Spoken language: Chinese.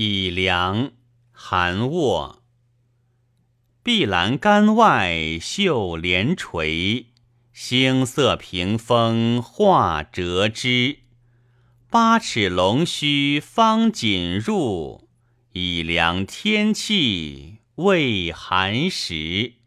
以凉寒卧，碧栏杆外绣帘垂，星色屏风画折枝，八尺龙须方锦入，以凉天气未寒时。